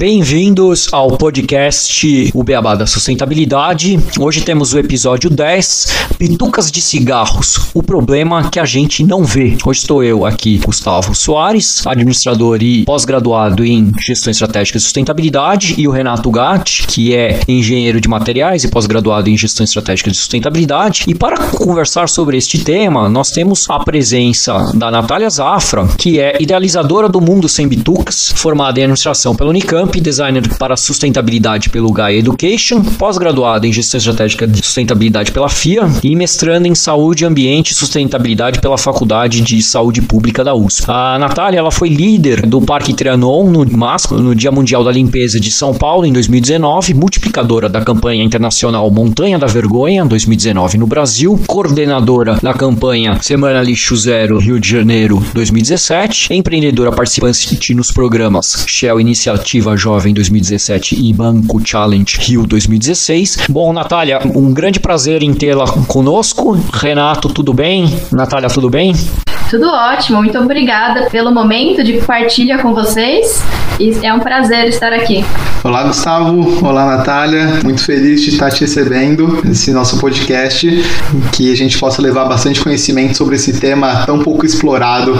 Bem-vindos ao podcast O Beabá da Sustentabilidade. Hoje temos o episódio 10, Pitucas de Cigarros, o problema que a gente não vê. Hoje estou eu aqui, Gustavo Soares, administrador e pós-graduado em Gestão Estratégica e Sustentabilidade, e o Renato Gatti, que é engenheiro de materiais e pós-graduado em Gestão Estratégica de Sustentabilidade. E para conversar sobre este tema, nós temos a presença da Natália Zafra, que é idealizadora do Mundo Sem Bitucas, formada em administração pela Unicamp designer para sustentabilidade pelo Gaia Education, pós-graduado em gestão estratégica de sustentabilidade pela FIA e mestrando em saúde, ambiente e sustentabilidade pela Faculdade de Saúde Pública da USP. A Natália ela foi líder do Parque Trianon no MASP, no Dia Mundial da Limpeza de São Paulo em 2019, multiplicadora da campanha internacional Montanha da Vergonha 2019 no Brasil, coordenadora da campanha Semana Lixo Zero Rio de Janeiro 2017, empreendedora participante nos programas Shell Iniciativa Jovem 2017 e Banco Challenge Rio 2016. Bom, Natália, um grande prazer em tê-la conosco. Renato, tudo bem? Natália, tudo bem? Tudo ótimo, muito obrigada pelo momento de partilha com vocês. E é um prazer estar aqui. Olá, Gustavo. Olá, Natália. Muito feliz de estar te recebendo nesse nosso podcast, que a gente possa levar bastante conhecimento sobre esse tema tão pouco explorado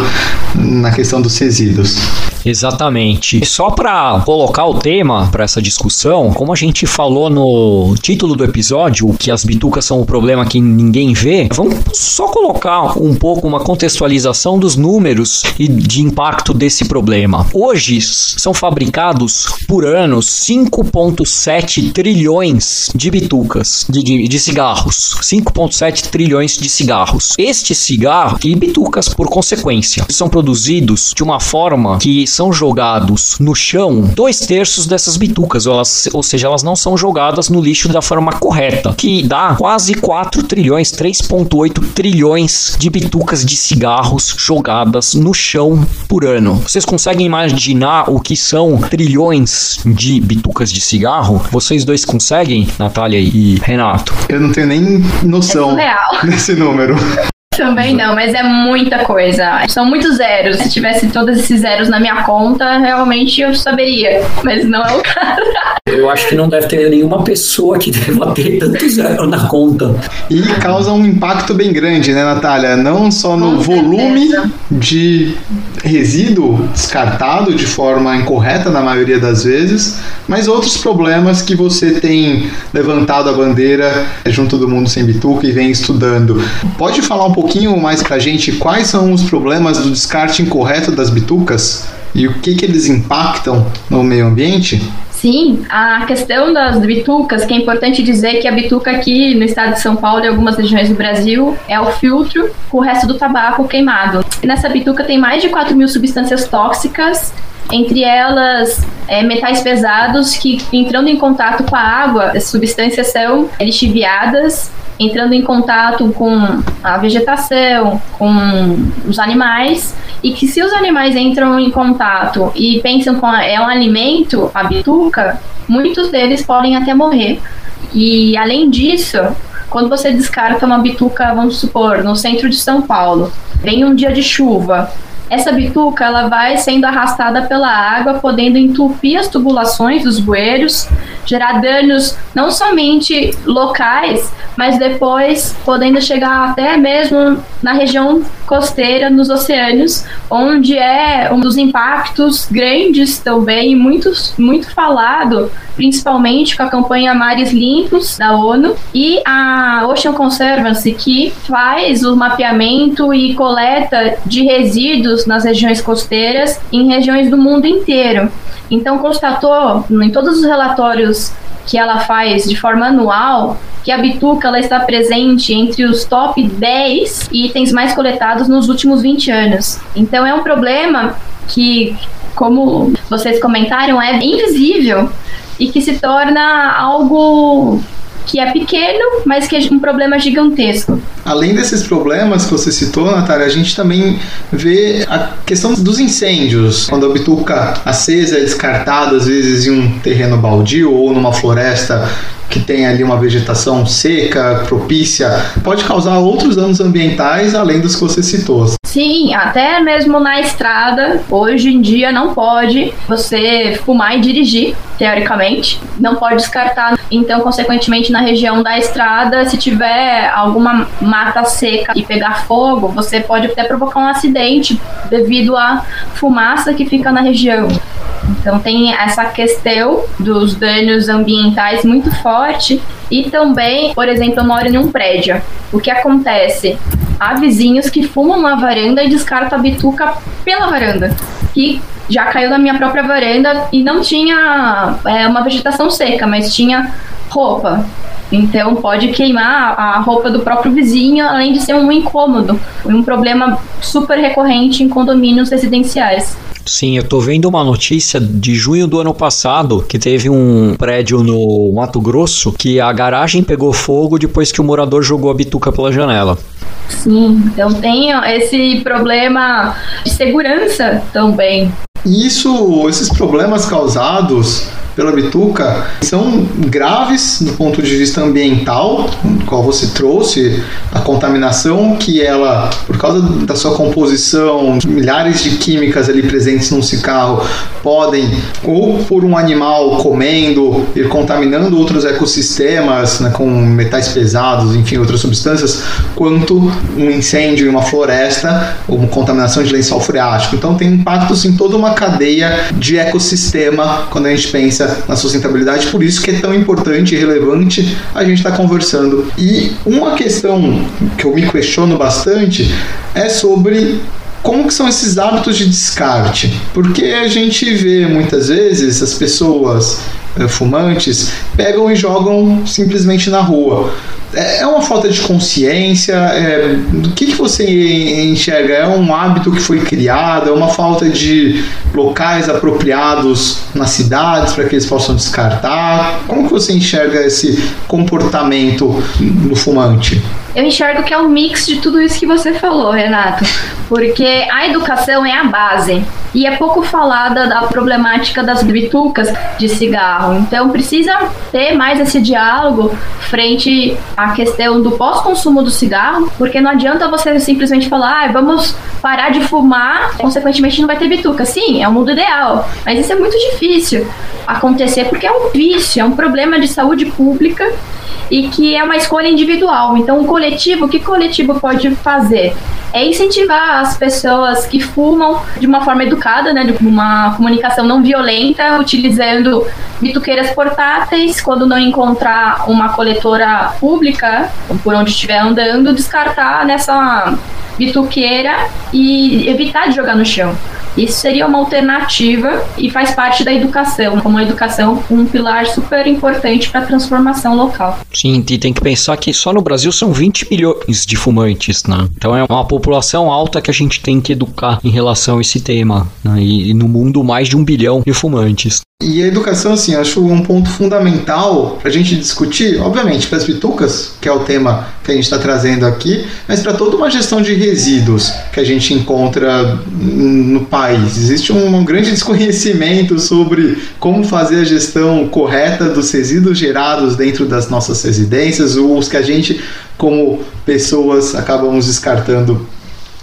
na questão dos resíduos. Exatamente. Só para colocar o tema para essa discussão, como a gente falou no título do episódio, que as bitucas são o problema que ninguém vê, vamos só colocar um pouco uma contextualização dos números e de impacto desse problema. Hoje são fabricados por ano 5,7 trilhões de bitucas, de, de, de cigarros. 5,7 trilhões de cigarros. Este cigarro e bitucas, por consequência, são produzidos de uma forma que são jogados no chão dois terços dessas bitucas, ou, elas, ou seja, elas não são jogadas no lixo da forma correta, que dá quase 4 trilhões, 3,8 trilhões de bitucas de cigarros jogadas no chão por ano. Vocês conseguem imaginar o que são trilhões de bitucas de cigarro? Vocês dois conseguem, Natália e Renato? Eu não tenho nem noção é desse número. Também não, mas é muita coisa. São muitos zeros. Se tivesse todos esses zeros na minha conta, realmente eu saberia. Mas não é o caso. Eu acho que não deve ter nenhuma pessoa que deva ter tanto zero na conta. E causa um impacto bem grande, né, Natália? Não só no Com volume certeza. de resíduo descartado de forma incorreta na maioria das vezes, mas outros problemas que você tem levantado a bandeira junto do mundo sem bituca e vem estudando. Pode falar um pouquinho mais pra gente quais são os problemas do descarte incorreto das bitucas e o que, que eles impactam no meio ambiente? Sim, a questão das bitucas, que é importante dizer que a bituca aqui no estado de São Paulo e algumas regiões do Brasil é o filtro com o resto do tabaco queimado. E nessa bituca tem mais de 4 mil substâncias tóxicas entre elas é, metais pesados que, entrando em contato com a água, as substâncias são lixiviadas, entrando em contato com a vegetação, com os animais, e que se os animais entram em contato e pensam que é um alimento, a bituca, muitos deles podem até morrer. E além disso, quando você descarta uma bituca, vamos supor, no centro de São Paulo, vem um dia de chuva, essa bituca ela vai sendo arrastada pela água, podendo entupir as tubulações dos bueiros, gerar danos não somente locais, mas depois podendo chegar até mesmo na região costeira, nos oceanos, onde é um dos impactos grandes também, muito, muito falado, principalmente com a campanha Mares Limpos da ONU e a Ocean Conservancy, que faz o mapeamento e coleta de resíduos nas regiões costeiras em regiões do mundo inteiro. Então, constatou em todos os relatórios que ela faz de forma anual que a bituca ela está presente entre os top 10 itens mais coletados nos últimos 20 anos. Então, é um problema que, como vocês comentaram, é invisível e que se torna algo que é pequeno, mas que é um problema gigantesco. Além desses problemas que você citou, Natália, a gente também vê a questão dos incêndios. Quando a bituca acesa é descartada, às vezes, em um terreno baldio ou numa floresta que tem ali uma vegetação seca, propícia, pode causar outros danos ambientais além dos que você citou. Sim, até mesmo na estrada, hoje em dia não pode você fumar e dirigir, teoricamente. Não pode descartar. Então, consequentemente, na região da estrada, se tiver alguma mata seca e pegar fogo, você pode até provocar um acidente devido à fumaça que fica na região. Então tem essa questão dos danos ambientais muito forte e também, por exemplo, eu moro em um prédio. O que acontece? Há vizinhos que fumam na varanda e descartam a bituca pela varanda. Que já caiu na minha própria varanda e não tinha é, uma vegetação seca, mas tinha roupa. Então pode queimar a roupa do próprio vizinho, além de ser um incômodo, um problema super recorrente em condomínios residenciais. Sim, eu tô vendo uma notícia de junho do ano passado que teve um prédio no Mato Grosso que a garagem pegou fogo depois que o morador jogou a bituca pela janela. Sim, então tem esse problema de segurança também. Isso, esses problemas causados pela bituca são graves do ponto de vista ambiental, qual você trouxe, a contaminação que ela, por causa da sua composição, milhares de químicas ali presentes num cigarro, podem, ou por um animal comendo, ir contaminando outros ecossistemas né, com metais pesados, enfim, outras substâncias, quanto um incêndio em uma floresta ou uma contaminação de lençol freático. Então tem impactos em toda uma cadeia de ecossistema quando a gente pensa na sustentabilidade, por isso que é tão importante e relevante a gente estar tá conversando. E uma questão que eu me questiono bastante é sobre como que são esses hábitos de descarte? Porque a gente vê muitas vezes as pessoas eh, fumantes pegam e jogam simplesmente na rua. É, é uma falta de consciência? É, o que, que você enxerga? É um hábito que foi criado? É uma falta de locais apropriados nas cidades para que eles possam descartar? Como que você enxerga esse comportamento do fumante? Eu enxergo que é um mix de tudo isso que você falou, Renato. Porque a educação é a base. E é pouco falada da problemática das bitucas de cigarro. Então precisa ter mais esse diálogo frente à questão do pós-consumo do cigarro, porque não adianta você simplesmente falar, ah, vamos parar de fumar, consequentemente não vai ter bituca. Sim, é o mundo ideal, mas isso é muito difícil acontecer porque é um vício, é um problema de saúde pública e que é uma escolha individual. Então, o coletivo, o que coletivo pode fazer? É incentivar as pessoas que fumam de uma forma educada, né, de uma comunicação não violenta, utilizando bituqueiras portáteis, quando não encontrar uma coletora pública, por onde estiver andando, descartar nessa bituqueira e evitar de jogar no chão. Isso seria uma alternativa e faz parte da educação, como a educação um pilar super importante para a transformação local. Sim, e tem que pensar que só no Brasil são 20 milhões de fumantes, né? Então é uma população alta que a gente tem que educar em relação a esse tema, né? E, e no mundo mais de um bilhão de fumantes. E a educação, assim, acho um ponto fundamental para a gente discutir, obviamente, para as bitucas, que é o tema que a gente está trazendo aqui, mas para toda uma gestão de resíduos que a gente encontra no país. Existe um, grande desconhecimento sobre como fazer a gestão correta dos resíduos gerados dentro das nossas residências, ou os que a gente, como pessoas, acabamos descartando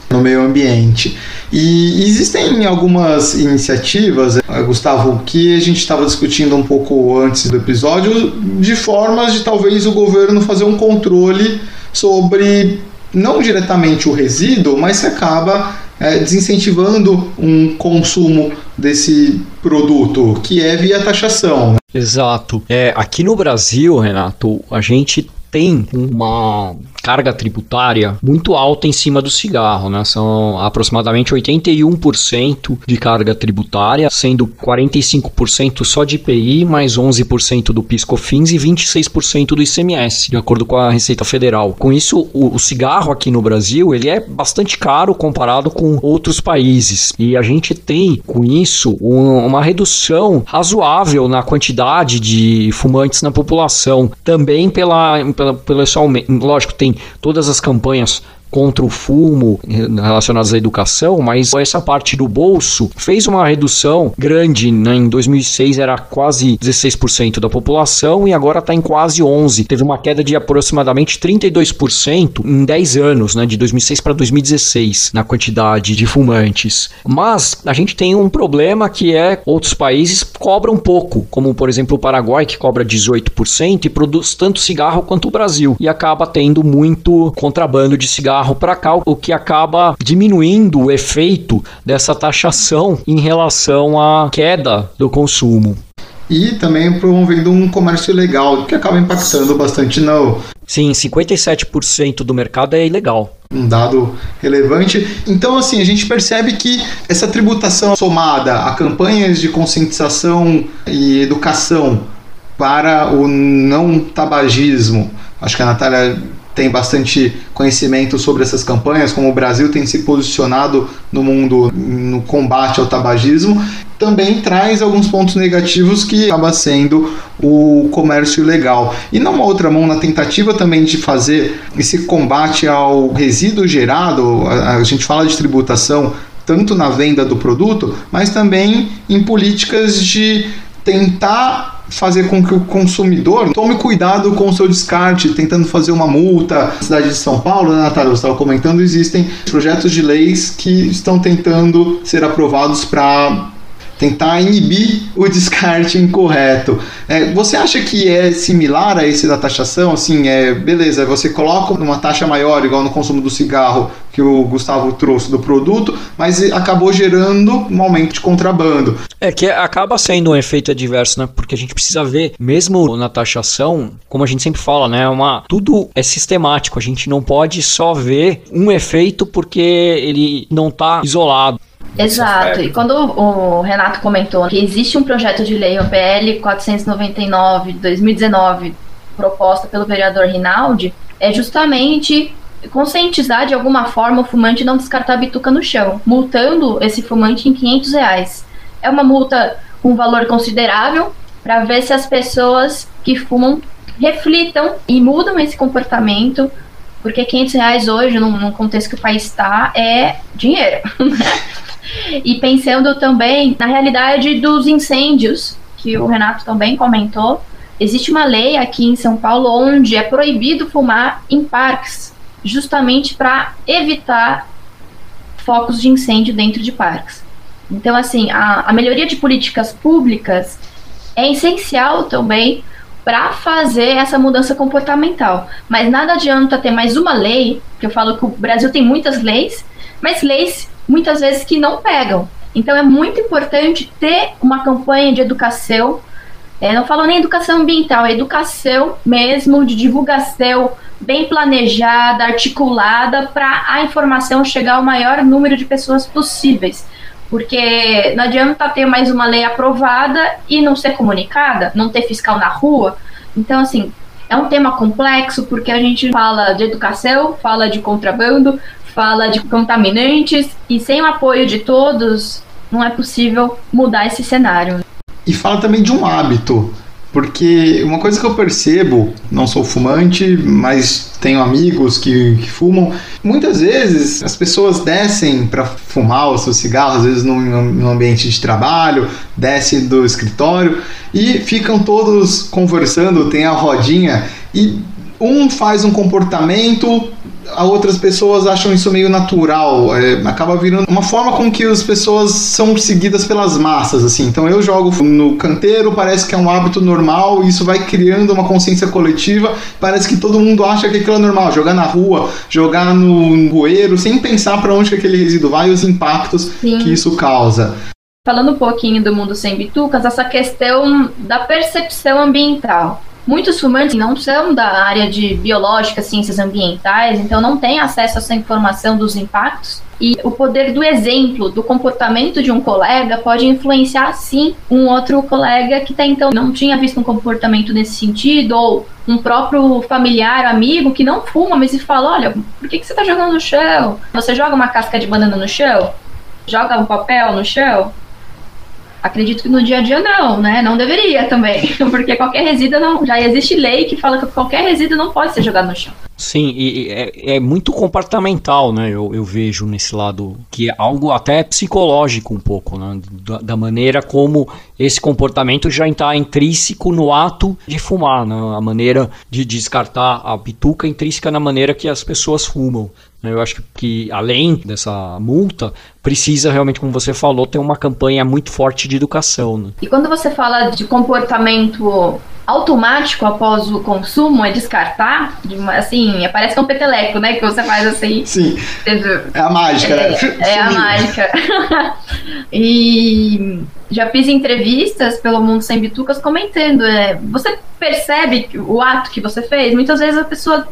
no meio ambiente. E existem algumas iniciativas, eh, Gustavo, que a gente estava discutindo um pouco antes do episódio, de formas de talvez o governo fazer um controle sobre não diretamente o resíduo, mas se acaba é, desincentivando um consumo desse produto, que é via taxação. Exato. É, aqui no Brasil, Renato, a gente tem uma carga tributária muito alta em cima do cigarro, né? São aproximadamente 81% de carga tributária, sendo 45% só de IPI, mais 11% do PiscoFins e 26% do ICMS, de acordo com a Receita Federal. Com isso, o, o cigarro aqui no Brasil, ele é bastante caro comparado com outros países. E a gente tem, com isso, um, uma redução razoável na quantidade de fumantes na população. Também pela, pela, pelo. Lógico, tem todas as campanhas contra o fumo relacionados à educação, mas essa parte do bolso fez uma redução grande. Né? Em 2006 era quase 16% da população e agora está em quase 11%. Teve uma queda de aproximadamente 32% em 10 anos, né? de 2006 para 2016, na quantidade de fumantes. Mas a gente tem um problema que é outros países cobram pouco, como por exemplo o Paraguai, que cobra 18% e produz tanto cigarro quanto o Brasil, e acaba tendo muito contrabando de cigarro carro para cá, o que acaba diminuindo o efeito dessa taxação em relação à queda do consumo. E também promovendo um comércio ilegal, que acaba impactando bastante no. Sim, 57% do mercado é ilegal um dado relevante. Então, assim, a gente percebe que essa tributação somada a campanhas de conscientização e educação para o não tabagismo, acho que a Natália tem bastante conhecimento sobre essas campanhas, como o Brasil tem se posicionado no mundo no combate ao tabagismo, também traz alguns pontos negativos que acaba sendo o comércio ilegal. E numa outra mão, na tentativa também de fazer esse combate ao resíduo gerado, a, gente fala de tributação tanto na venda do produto, mas também em políticas de tentar fazer com que o consumidor tome cuidado com o seu descarte, tentando fazer uma multa. Na cidade de São Paulo, né, Natália, você estava comentando, existem projetos de leis que estão tentando ser aprovados para tentar inibir o descarte incorreto. É, você acha que é similar a esse da taxação? Assim, é beleza, você coloca uma taxa maior, igual no consumo do cigarro que o Gustavo trouxe do produto, mas acabou gerando um aumento de contrabando. É que acaba sendo um efeito adverso, né? Porque a gente precisa ver, mesmo na taxação, como a gente sempre fala, né? Uma, tudo é sistemático. A gente não pode só ver um efeito porque ele não está isolado. Exato. E quando o Renato comentou que existe um projeto de lei, o PL 499 de 2019, proposta pelo vereador Rinaldi, é justamente conscientizar de alguma forma o fumante não descartar a bituca no chão, multando esse fumante em 500 reais. É uma multa com valor considerável para ver se as pessoas que fumam reflitam e mudam esse comportamento, porque 500 reais hoje, num, contexto que o país está, é dinheiro. Né? E pensando também na realidade dos incêndios, que o Renato também comentou, existe uma lei aqui em São Paulo onde é proibido fumar em parques, justamente para evitar focos de incêndio dentro de parques. Então, assim, a, a melhoria de políticas públicas é essencial também para fazer essa mudança comportamental. Mas nada adianta ter mais uma lei, que eu falo que o Brasil tem muitas leis, mas leis muitas vezes que não pegam. Então é muito importante ter uma campanha de educação. É, não falo nem educação ambiental, é educação mesmo, de divulgação bem planejada, articulada, para a informação chegar ao maior número de pessoas possíveis. Porque não adianta ter mais uma lei aprovada e não ser comunicada, não ter fiscal na rua. Então, assim, é um tema complexo porque a gente fala de educação, fala de contrabando, fala de contaminantes e sem o apoio de todos não é possível mudar esse cenário. E fala também de um hábito, porque uma coisa que eu percebo, não sou fumante, mas tenho amigos que, que fumam, muitas vezes as pessoas descem para fumar o seu cigarro, às vezes num ambiente de trabalho, descem do escritório e ficam todos conversando, tem a rodinha e um faz um comportamento outras pessoas acham isso meio natural, é, acaba virando uma forma com que as pessoas são seguidas pelas massas, assim. Então eu jogo no canteiro, parece que é um hábito normal, e isso vai criando uma consciência coletiva, parece que todo mundo acha que aquilo é normal, jogar na rua, jogar no bueiro, sem pensar para onde que aquele resíduo vai e os impactos Sim. que isso causa. Falando um pouquinho do mundo sem bitucas, essa questão da percepção ambiental. Muitos fumantes não são da área de biológica, ciências ambientais, então não têm acesso a essa informação dos impactos. E o poder do exemplo, do comportamento de um colega, pode influenciar sim um outro colega que até então não tinha visto um comportamento nesse sentido, ou um próprio familiar, amigo que não fuma, mas e fala: Olha, por que, que você está jogando no chão? Você joga uma casca de banana no chão? Joga um papel no chão? Acredito que no dia a dia não, né? Não deveria também, porque qualquer resíduo não. Já existe lei que fala que qualquer resíduo não pode ser jogado no chão. Sim, e é, é, muito comportamental, né? Eu, eu, vejo nesse lado que é algo até psicológico um pouco, né? Da, da maneira como esse comportamento já está intrínseco no ato de fumar, né? A maneira de descartar a bituca intrínseca na maneira que as pessoas fumam. Né? Eu acho que, além dessa multa, precisa realmente, como você falou, ter uma campanha muito forte de educação. Né? E quando você fala de comportamento automático após o consumo, é descartar, assim, parece que é um peteleco, né? Que você faz assim. Sim. É a mágica, é, né? É a mágica. e já fiz entrevistas pelo Mundo Sem Bitucas comentando. É, você percebe o ato que você fez? Muitas vezes a pessoa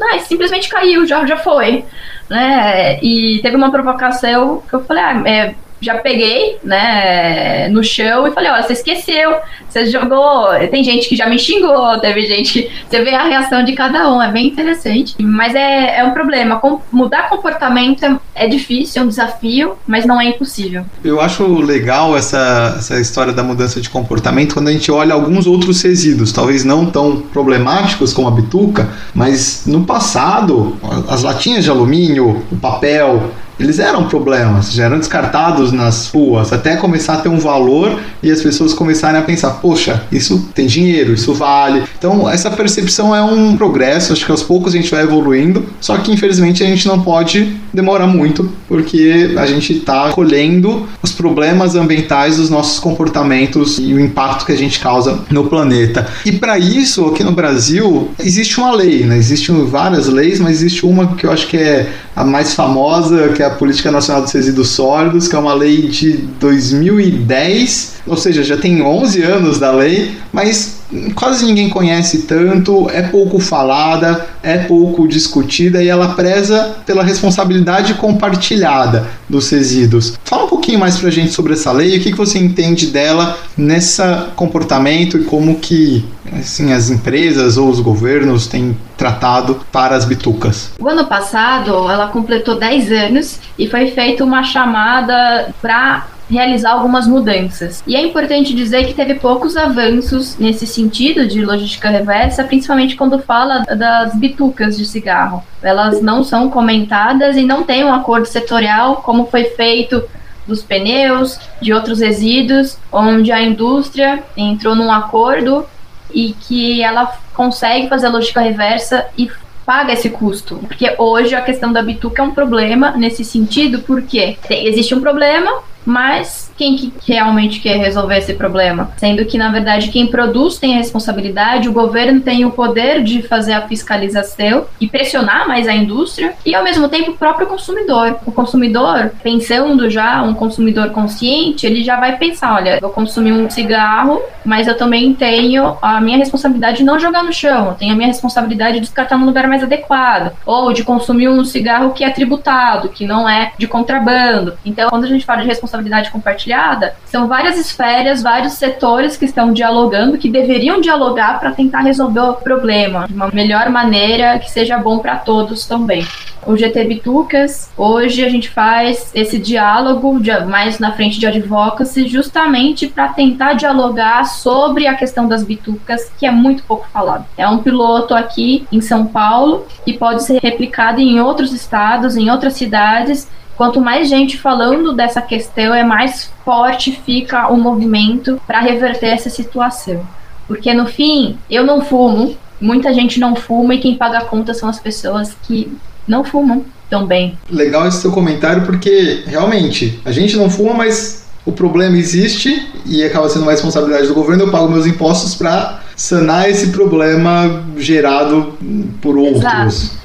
não, simplesmente caiu, já, já foi. Né? E teve uma provocação que eu falei, ah, é, já peguei, né, no chão e falei, olha, você esqueceu, você jogou. Tem gente que já me xingou, teve gente que. Você vê a reação de cada um, é bem interessante. Mas é, é um problema. Com, mudar comportamento é, é difícil, é um desafio, mas não é impossível. Eu acho legal essa, essa história da mudança de comportamento quando a gente olha alguns outros resíduos, talvez não tão problemáticos como a bituca, mas no passado, as latinhas de alumínio, o papel, eles eram problemas, já eram descartados nas ruas, até começar a ter um valor e as pessoas começarem a pensar, poxa, isso tem dinheiro, isso vale. Então, essa percepção é um progresso, acho que aos poucos a gente vai evoluindo, só que infelizmente a gente não pode demorar muito, porque a gente está colhendo os problemas ambientais dos nossos comportamentos e o impacto que a gente causa no planeta. E para isso, aqui no Brasil, existe uma lei, né? Existem várias leis, mas existe uma que eu acho que é a mais famosa, que é a Política Nacional dos Resíduos Sólidos, que é uma lei de 2010, ou seja, já tem 11 anos da lei, mas quase ninguém conhece tanto, é pouco falada, é pouco discutida e ela preza pela responsabilidade compartilhada dos resíduos. Fala um pouquinho mais pra gente sobre essa lei, o que, que você entende dela nesse comportamento e como que assim, as empresas ou os governos têm tratado para as bitucas. O ano passado ela completou 10 anos e foi feita uma chamada para realizar algumas mudanças. E é importante dizer que teve poucos avanços nesse sentido de logística reversa, principalmente quando fala das bitucas de cigarro. Elas não são comentadas e não tem um acordo setorial como foi feito dos pneus, de outros resíduos, onde a indústria entrou num acordo e que ela consegue fazer a logística reversa e paga esse custo. Porque hoje a questão da bituca é um problema nesse sentido, porque existe um problema, mas quem que realmente quer resolver esse problema? Sendo que, na verdade, quem produz tem a responsabilidade, o governo tem o poder de fazer a fiscalização e pressionar mais a indústria e, ao mesmo tempo, o próprio consumidor. O consumidor, pensando já, um consumidor consciente, ele já vai pensar: olha, vou consumir um cigarro, mas eu também tenho a minha responsabilidade de não jogar no chão, eu tenho a minha responsabilidade de descartar no lugar mais adequado, ou de consumir um cigarro que é tributado, que não é de contrabando. Então, quando a gente fala de responsabilidade compartilhada, são várias esferas, vários setores que estão dialogando, que deveriam dialogar para tentar resolver o problema de uma melhor maneira que seja bom para todos também. O GT Bitucas, hoje a gente faz esse diálogo de, mais na frente de advocacy, justamente para tentar dialogar sobre a questão das bitucas, que é muito pouco falado. É um piloto aqui em São Paulo e pode ser replicado em outros estados, em outras cidades, Quanto mais gente falando dessa questão, é mais forte fica o movimento para reverter essa situação. Porque no fim, eu não fumo, muita gente não fuma e quem paga a conta são as pessoas que não fumam também. Legal esse seu comentário porque realmente a gente não fuma, mas o problema existe e acaba sendo uma responsabilidade do governo. Eu pago meus impostos para sanar esse problema gerado por outros. Exato.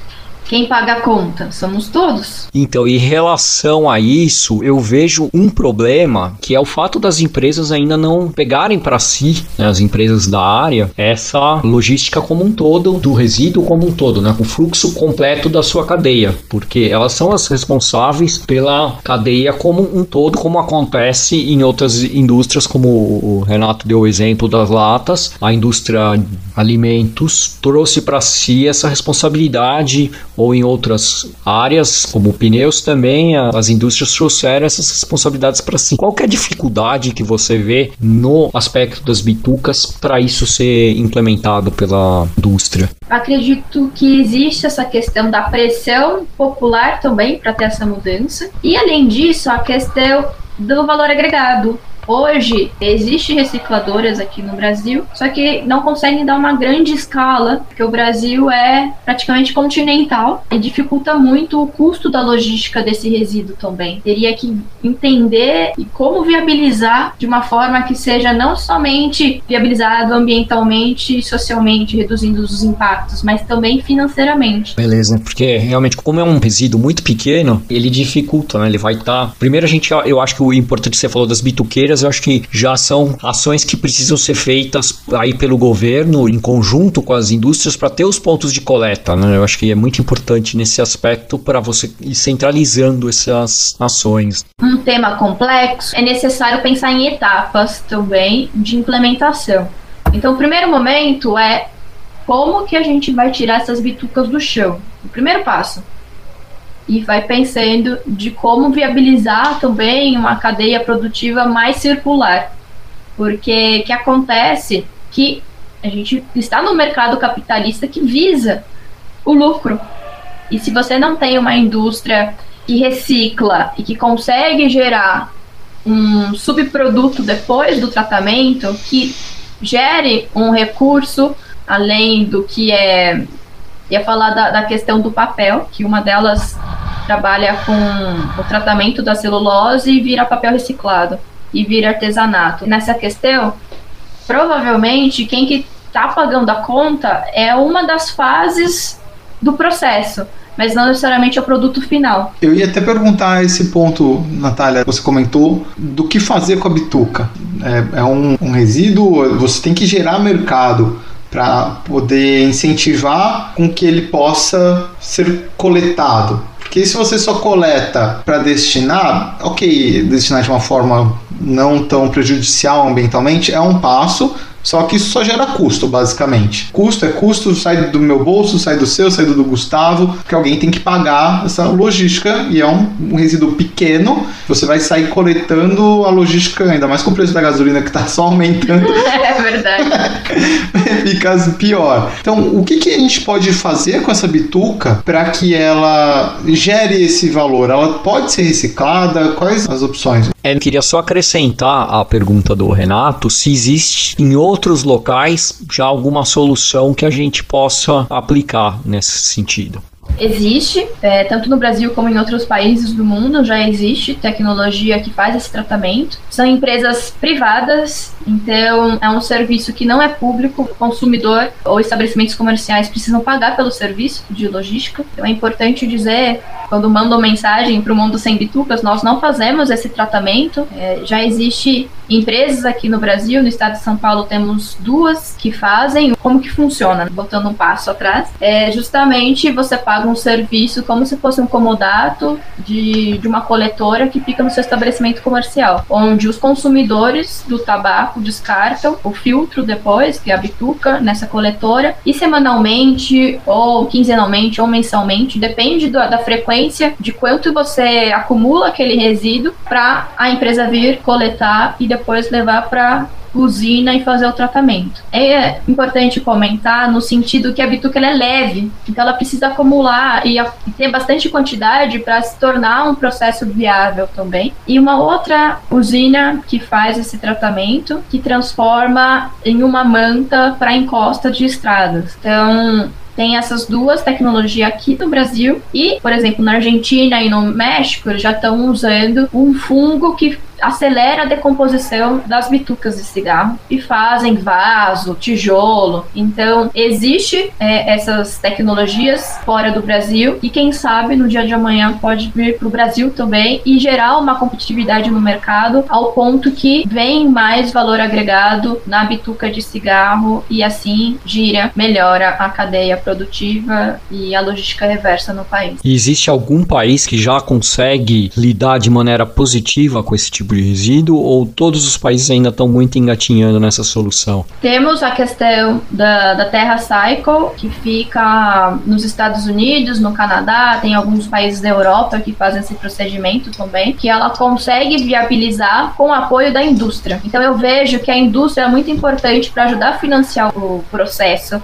Quem paga a conta? Somos todos. Então, em relação a isso, eu vejo um problema que é o fato das empresas ainda não pegarem para si, né, as empresas da área, essa logística como um todo, do resíduo como um todo, né, o fluxo completo da sua cadeia, porque elas são as responsáveis pela cadeia como um todo, como acontece em outras indústrias, como o Renato deu o exemplo das latas, a indústria alimentos trouxe para si essa responsabilidade ou em outras áreas, como pneus também, as indústrias trouxeram essas responsabilidades para si. Qual é a dificuldade que você vê no aspecto das bitucas para isso ser implementado pela indústria? Acredito que existe essa questão da pressão popular também para ter essa mudança. E além disso, a questão do valor agregado. Hoje, existe recicladoras aqui no Brasil, só que não conseguem dar uma grande escala, porque o Brasil é praticamente continental e dificulta muito o custo da logística desse resíduo também. Teria que entender e como viabilizar de uma forma que seja não somente viabilizado ambientalmente e socialmente, reduzindo os impactos, mas também financeiramente. Beleza, porque realmente, como é um resíduo muito pequeno, ele dificulta, né? Ele vai estar. Tá... Primeiro, a gente, eu acho que o importante você falou das bituqueiras eu acho que já são ações que precisam ser feitas aí pelo governo em conjunto com as indústrias para ter os pontos de coleta, né? Eu acho que é muito importante nesse aspecto para você ir centralizando essas ações. Um tema complexo, é necessário pensar em etapas também de implementação. Então, o primeiro momento é como que a gente vai tirar essas bitucas do chão? O primeiro passo e vai pensando de como viabilizar também uma cadeia produtiva mais circular. Porque que acontece que a gente está no mercado capitalista que visa o lucro. E se você não tem uma indústria que recicla e que consegue gerar um subproduto depois do tratamento que gere um recurso além do que é ia falar da, da questão do papel, que uma delas trabalha com o tratamento da celulose e vira papel reciclado e vira artesanato. Nessa questão, provavelmente quem que está pagando a conta é uma das fases do processo, mas não necessariamente é o produto final. Eu ia até perguntar esse ponto, Natália, você comentou, do que fazer com a bituca. É, é um, um resíduo, você tem que gerar mercado para poder incentivar com que ele possa ser coletado. Porque se você só coleta para destinar, ok, destinar de uma forma não tão prejudicial ambientalmente é um passo, só que isso só gera custo, basicamente. Custo é custo, sai do meu bolso, sai do seu, sai do, do Gustavo, porque alguém tem que pagar essa logística e é um, um resíduo pequeno. Você vai sair coletando a logística, ainda mais com o preço da gasolina que está só aumentando. É verdade. Fica pior. Então, o que, que a gente pode fazer com essa bituca para que ela gere esse valor? Ela pode ser reciclada? Quais as opções? É, eu queria só acrescentar a pergunta do Renato se existe em outros locais já alguma solução que a gente possa aplicar nesse sentido. Existe, é, tanto no Brasil como em outros países do mundo, já existe tecnologia que faz esse tratamento. São empresas privadas, então é um serviço que não é público. O consumidor ou estabelecimentos comerciais precisam pagar pelo serviço de logística. Então é importante dizer, quando mandam mensagem para o mundo sem bitucas, nós não fazemos esse tratamento. É, já existe empresas aqui no Brasil, no estado de São Paulo temos duas que fazem. Como que funciona? Botando um passo atrás, é justamente você paga um serviço como se fosse um comodato de, de uma coletora que fica no seu estabelecimento comercial, onde os consumidores do tabaco descartam o filtro depois, que é a bituca, nessa coletora, e semanalmente, ou quinzenalmente, ou mensalmente, depende do, da frequência de quanto você acumula aquele resíduo para a empresa vir coletar e depois levar para usina e fazer o tratamento. É importante comentar no sentido que a bituca é leve, então ela precisa acumular e, e ter bastante quantidade para se tornar um processo viável também. E uma outra usina que faz esse tratamento que transforma em uma manta para encosta de estradas. Então, tem essas duas tecnologias aqui no Brasil e, por exemplo, na Argentina e no México, eles já estão usando um fungo que acelera a decomposição das bitucas de cigarro e fazem vaso, tijolo. Então, existe é, essas tecnologias fora do Brasil e quem sabe no dia de amanhã pode vir para o Brasil também e gerar uma competitividade no mercado ao ponto que vem mais valor agregado na bituca de cigarro e assim gira, melhora a cadeia produtiva e a logística reversa no país. E existe algum país que já consegue lidar de maneira positiva com esse tipo de resíduo ou todos os países ainda estão muito engatinhando nessa solução? Temos a questão da, da Terra Cycle, que fica nos Estados Unidos, no Canadá, tem alguns países da Europa que fazem esse procedimento também, que ela consegue viabilizar com o apoio da indústria. Então eu vejo que a indústria é muito importante para ajudar a financiar o processo.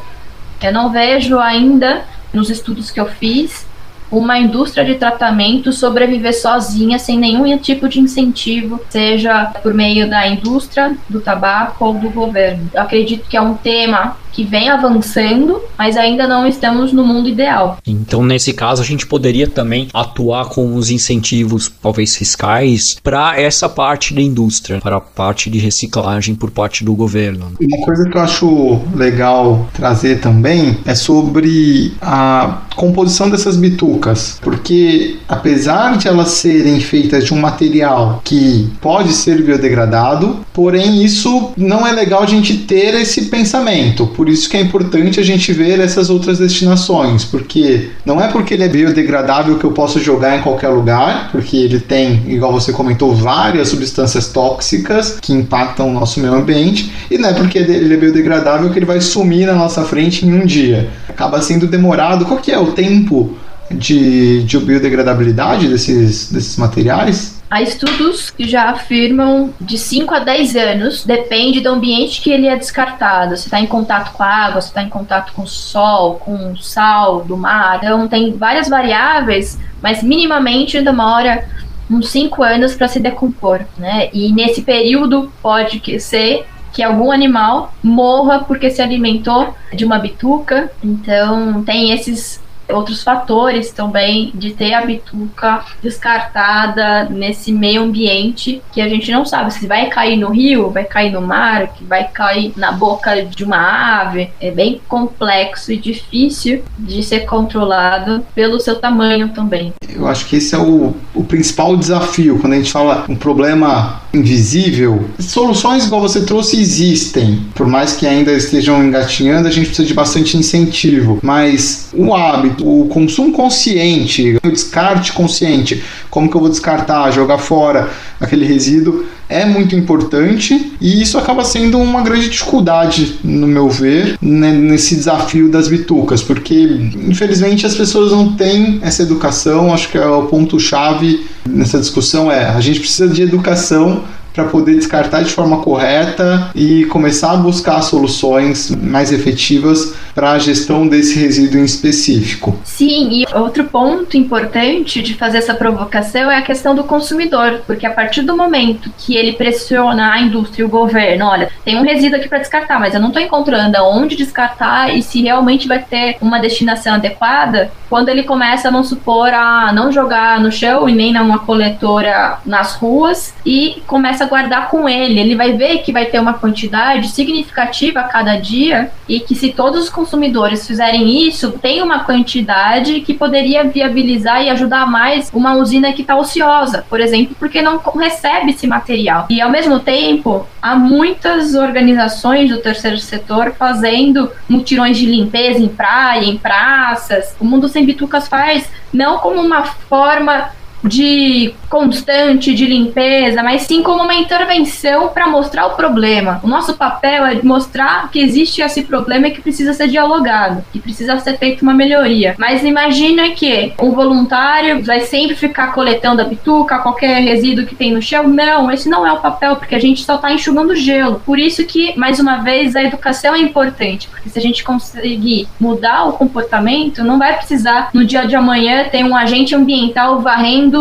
Eu não vejo ainda, nos estudos que eu fiz, uma indústria de tratamento sobreviver sozinha sem nenhum tipo de incentivo, seja por meio da indústria, do tabaco ou do governo. Eu acredito que é um tema que vem avançando, mas ainda não estamos no mundo ideal. Então, nesse caso, a gente poderia também atuar com os incentivos, talvez fiscais, para essa parte da indústria, para a parte de reciclagem por parte do governo. Uma coisa que eu acho legal trazer também é sobre a composição dessas bitucas, porque apesar de elas serem feitas de um material que pode ser biodegradado, porém isso não é legal a gente ter esse pensamento por isso que é importante a gente ver essas outras destinações, porque não é porque ele é biodegradável que eu posso jogar em qualquer lugar, porque ele tem, igual você comentou, várias substâncias tóxicas que impactam o nosso meio ambiente, e não é porque ele é biodegradável que ele vai sumir na nossa frente em um dia. Acaba sendo demorado. Qual que é o tempo de, de biodegradabilidade desses, desses materiais? Há estudos que já afirmam de 5 a 10 anos, depende do ambiente que ele é descartado. Se está em contato com a água, se está em contato com o sol, com o sal do mar. Então, tem várias variáveis, mas minimamente demora uns 5 anos para se decompor. Né? E nesse período pode ser que algum animal morra porque se alimentou de uma bituca. Então, tem esses outros fatores também de ter a bituca descartada nesse meio ambiente que a gente não sabe se vai cair no rio, vai cair no mar, que vai cair na boca de uma ave. É bem complexo e difícil de ser controlado pelo seu tamanho também. Eu acho que esse é o, o principal desafio quando a gente fala um problema invisível. Soluções igual você trouxe existem, por mais que ainda estejam engatinhando, a gente precisa de bastante incentivo, mas o hábito o consumo consciente, o descarte consciente, como que eu vou descartar, jogar fora aquele resíduo, é muito importante e isso acaba sendo uma grande dificuldade, no meu ver, né, nesse desafio das bitucas, porque infelizmente as pessoas não têm essa educação. Acho que é o ponto-chave nessa discussão é a gente precisa de educação para poder descartar de forma correta e começar a buscar soluções mais efetivas para a gestão desse resíduo em específico. Sim, e outro ponto importante de fazer essa provocação é a questão do consumidor, porque a partir do momento que ele pressiona a indústria e o governo, olha, tem um resíduo aqui para descartar, mas eu não estou encontrando aonde descartar e se realmente vai ter uma destinação adequada, quando ele começa, vamos supor, a não jogar no chão e nem numa coletora nas ruas e começa a guardar com ele. Ele vai ver que vai ter uma quantidade significativa a cada dia e que se todos os consumidores fizerem isso, tem uma quantidade que poderia viabilizar e ajudar mais uma usina que está ociosa, por exemplo, porque não recebe esse material. E ao mesmo tempo, há muitas organizações do terceiro setor fazendo mutirões de limpeza em praia, em praças. O Mundo Sem Bitucas faz não como uma forma de constante de limpeza, mas sim como uma intervenção para mostrar o problema. O nosso papel é mostrar que existe esse problema e que precisa ser dialogado, que precisa ser feita uma melhoria. Mas imagina que um voluntário vai sempre ficar coletando a bituca, qualquer resíduo que tem no chão. Não, esse não é o papel, porque a gente só está enxugando gelo. Por isso que, mais uma vez, a educação é importante, porque se a gente conseguir mudar o comportamento, não vai precisar no dia de amanhã ter um agente ambiental varrendo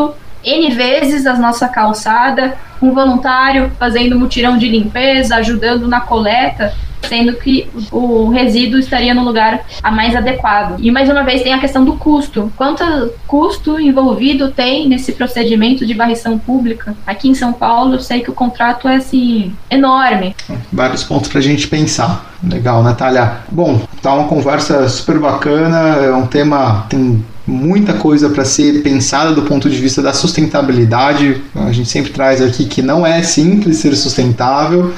N vezes a nossa calçada, um voluntário fazendo mutirão de limpeza, ajudando na coleta. sendo que o resíduo estaria no lugar a mais adequado. E mais uma vez tem a questão do custo. Quanto custo envolvido tem nesse procedimento de varrição pública? Aqui em São Paulo, eu sei que o contrato é assim enorme. Vários pontos para a gente pensar. Legal, Natália. Bom, tá uma conversa super bacana, é um tema tem muita coisa para ser pensada do ponto de vista da sustentabilidade. A gente sempre traz aqui que não é simples ser sustentável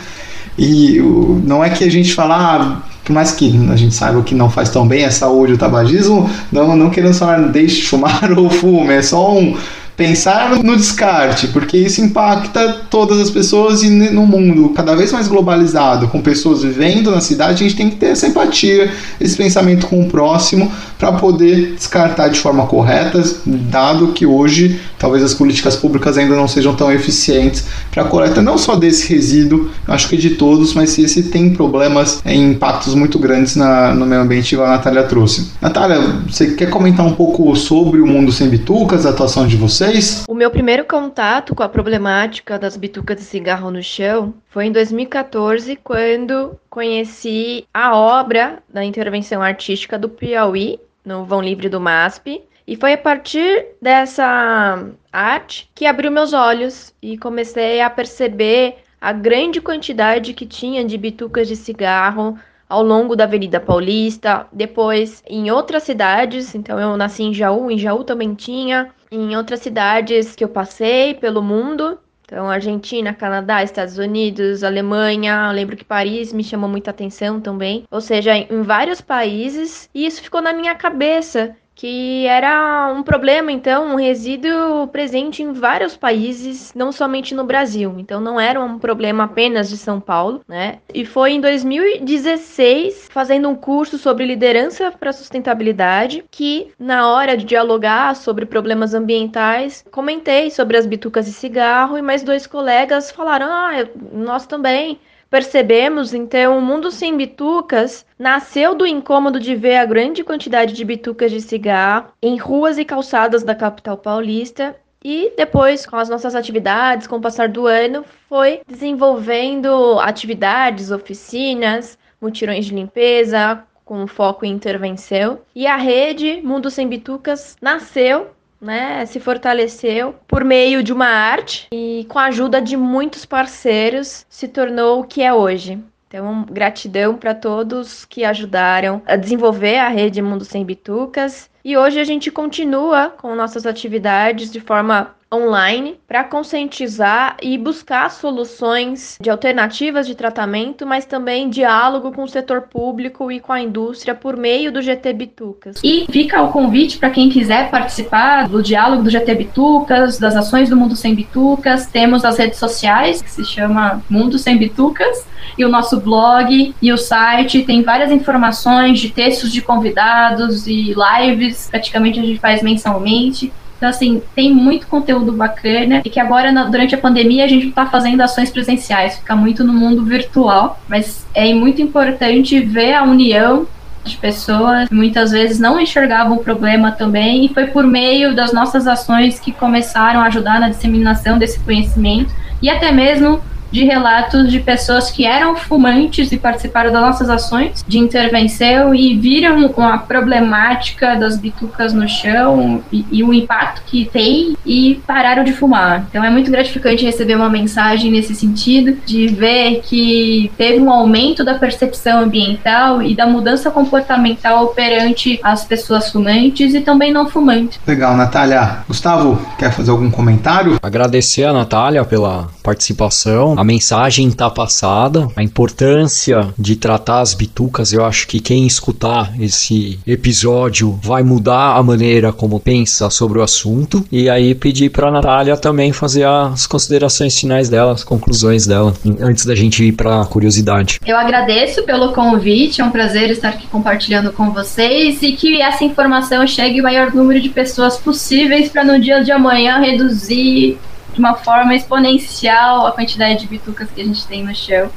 e não é que a gente fala, ah, por mais que a gente saiba que não faz tão bem a saúde o tabagismo, não, não querendo falar deixe de fumar ou fume, é só um pensar no descarte, porque isso impacta todas as pessoas e no mundo cada vez mais globalizado, com pessoas vivendo na cidade, a gente tem que ter essa empatia, esse pensamento com o próximo para poder descartar de forma correta, dado que hoje talvez as políticas públicas ainda não sejam tão eficientes para a coleta não só desse resíduo, acho que de todos, mas se esse tem problemas em é, impactos muito grandes na, no meio ambiente, igual a Natália trouxe. Natália, você quer comentar um pouco sobre o mundo sem bitucas, a atuação de você? Vocês? O meu primeiro contato com a problemática das bitucas de cigarro no chão foi em 2014, quando conheci a obra da intervenção artística do Piauí, no Vão Livre do MASP. E foi a partir dessa arte que abriu meus olhos e comecei a perceber a grande quantidade que tinha de bitucas de cigarro ao longo da Avenida Paulista, depois em outras cidades, então eu nasci em Jaú, em Jaú também tinha, em outras cidades que eu passei pelo mundo, então Argentina, Canadá, Estados Unidos, Alemanha, lembro que Paris me chamou muita atenção também, ou seja, em vários países, e isso ficou na minha cabeça que era um problema, então, um resíduo presente em vários países, não somente no Brasil. Então, não era um problema apenas de São Paulo, né? E foi em 2016, fazendo um curso sobre liderança para sustentabilidade, que na hora de dialogar sobre problemas ambientais, comentei sobre as bitucas de cigarro e mais dois colegas falaram: "Ah, nós também percebemos, então, o mundo sem bitucas nasceu do incômodo de ver a grande quantidade de bitucas de cigarro em ruas e calçadas da capital paulista e depois, com as nossas atividades, com o passar do ano, foi desenvolvendo atividades, oficinas, mutirões de limpeza, com foco em intervenção. E a rede Mundo Sem Bitucas nasceu né, se fortaleceu por meio de uma arte e com a ajuda de muitos parceiros se tornou o que é hoje. Então, gratidão para todos que ajudaram a desenvolver a rede Mundo Sem Bitucas. E hoje a gente continua com nossas atividades de forma online para conscientizar e buscar soluções de alternativas de tratamento, mas também diálogo com o setor público e com a indústria por meio do GT Bitucas. E fica o convite para quem quiser participar do diálogo do GT Bitucas, das ações do Mundo Sem Bitucas. Temos as redes sociais, que se chama Mundo Sem Bitucas, e o nosso blog e o site tem várias informações de textos de convidados e lives, praticamente a gente faz mensalmente. Então, assim, tem muito conteúdo bacana e que agora, durante a pandemia, a gente está fazendo ações presenciais, fica muito no mundo virtual, mas é muito importante ver a união de pessoas. Que muitas vezes não enxergavam o problema também, e foi por meio das nossas ações que começaram a ajudar na disseminação desse conhecimento e até mesmo de relatos de pessoas que eram fumantes e participaram das nossas ações de intervenção e viram a problemática das bitucas no chão e, e, o impacto que tem e pararam de fumar. Então é muito gratificante receber uma mensagem nesse sentido, de ver que teve um aumento da percepção ambiental e da mudança comportamental perante as pessoas fumantes e também não fumantes. Legal, Natália. Gustavo, quer fazer algum comentário? Agradecer a Natália pela participação a mensagem está passada, a importância de tratar as bitucas. Eu acho que quem escutar esse episódio vai mudar a maneira como pensa sobre o assunto. E aí pedir para a Natália também fazer as considerações finais dela, as conclusões dela, antes da gente ir para a curiosidade. Eu agradeço pelo convite, é um prazer estar aqui compartilhando com vocês e que essa informação chegue ao maior número de pessoas possíveis para no dia de amanhã reduzir de uma forma exponencial a quantidade de bitucas que a gente tem no chão.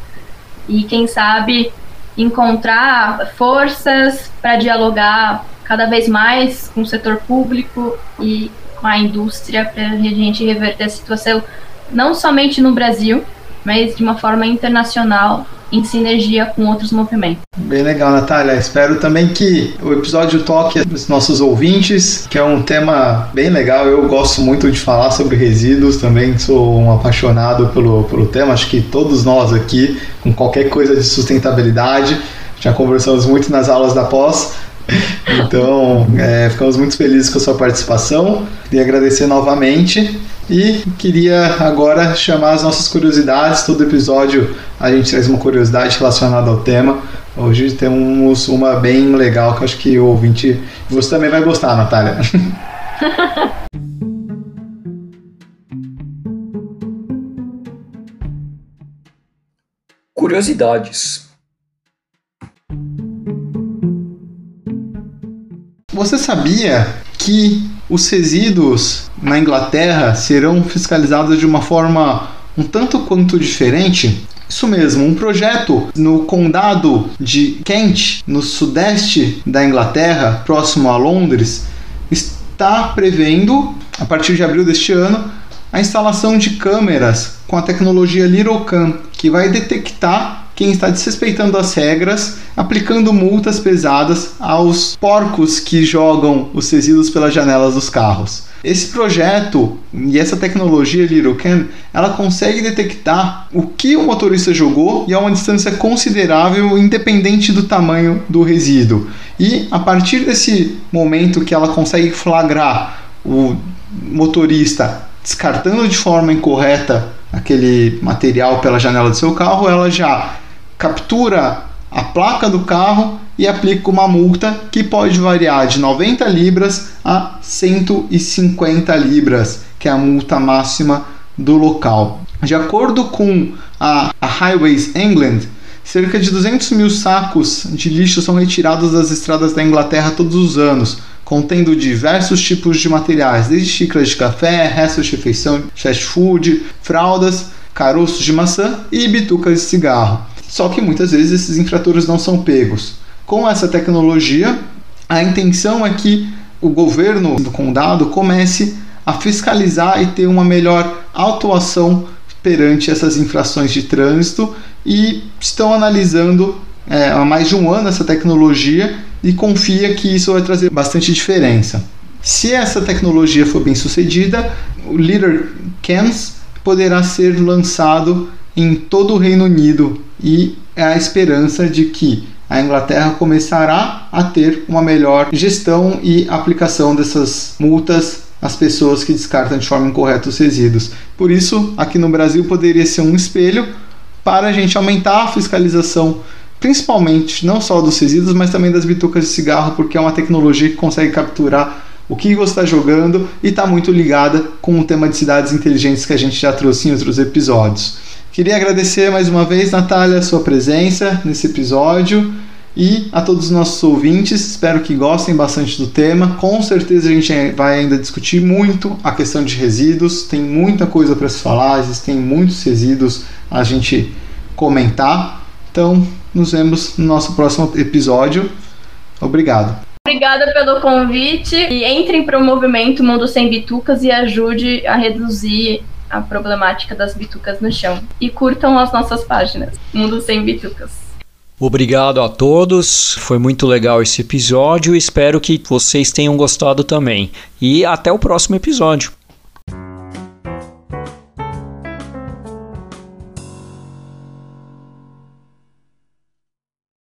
E quem sabe encontrar forças para dialogar cada vez mais com o setor público e com a indústria para a gente reverter a situação não somente no Brasil, mas de uma forma internacional em sinergia com outros movimentos. Bem legal, Natália. Espero também que o episódio toque os nossos ouvintes, que é um tema bem legal. Eu gosto muito de falar sobre resíduos, também sou um apaixonado pelo, pelo tema. Acho que todos nós aqui, com qualquer coisa de sustentabilidade, já conversamos muito nas aulas da pós. Então, é, ficamos muito felizes com a sua participação e agradecer novamente. E queria agora chamar as nossas curiosidades. Todo episódio a gente traz uma curiosidade relacionada ao tema. Hoje temos uma bem legal que acho que o ouvinte. Você também vai gostar, Natália. Curiosidades. Você sabia que os resíduos na Inglaterra serão fiscalizados de uma forma um tanto quanto diferente? Isso mesmo, um projeto no condado de Kent, no sudeste da Inglaterra, próximo a Londres, está prevendo, a partir de abril deste ano, a instalação de câmeras com a tecnologia LittleCam, que vai detectar quem está desrespeitando as regras, aplicando multas pesadas aos porcos que jogam os resíduos pelas janelas dos carros. Esse projeto e essa tecnologia LittleCam, ela consegue detectar o que o motorista jogou e a uma distância considerável, independente do tamanho do resíduo. E a partir desse momento que ela consegue flagrar o motorista descartando de forma incorreta aquele material pela janela do seu carro, ela já captura a placa do carro e aplica uma multa que pode variar de 90 libras a 150 libras, que é a multa máxima do local. De acordo com a, a Highways England, cerca de 200 mil sacos de lixo são retirados das estradas da Inglaterra todos os anos, contendo diversos tipos de materiais, desde xícaras de café, restos de refeição, fast food, fraldas, caroços de maçã e bitucas de cigarro. Só que muitas vezes esses infratores não são pegos. Com essa tecnologia, a intenção é que o governo do condado comece a fiscalizar e ter uma melhor autuação perante essas infrações de trânsito e estão analisando é, há mais de um ano essa tecnologia e confia que isso vai trazer bastante diferença. Se essa tecnologia for bem sucedida, o Leader Cams poderá ser lançado em todo o Reino Unido e é a esperança de que a Inglaterra começará a ter uma melhor gestão e aplicação dessas multas às pessoas que descartam de forma incorreta os resíduos. Por isso, aqui no Brasil poderia ser um espelho para a gente aumentar a fiscalização, principalmente não só dos resíduos, mas também das bitucas de cigarro, porque é uma tecnologia que consegue capturar o que você está jogando e está muito ligada com o tema de cidades inteligentes que a gente já trouxe em outros episódios. Queria agradecer mais uma vez, Natália, a sua presença nesse episódio e a todos os nossos ouvintes. Espero que gostem bastante do tema. Com certeza a gente vai ainda discutir muito a questão de resíduos. Tem muita coisa para se falar, existem muitos resíduos a gente comentar. Então, nos vemos no nosso próximo episódio. Obrigado. Obrigada pelo convite e entrem para o movimento Mundo Sem Bitucas e ajude a reduzir a problemática das bitucas no chão. E curtam as nossas páginas, Mundo Sem Bitucas. Obrigado a todos, foi muito legal esse episódio. Espero que vocês tenham gostado também. E até o próximo episódio.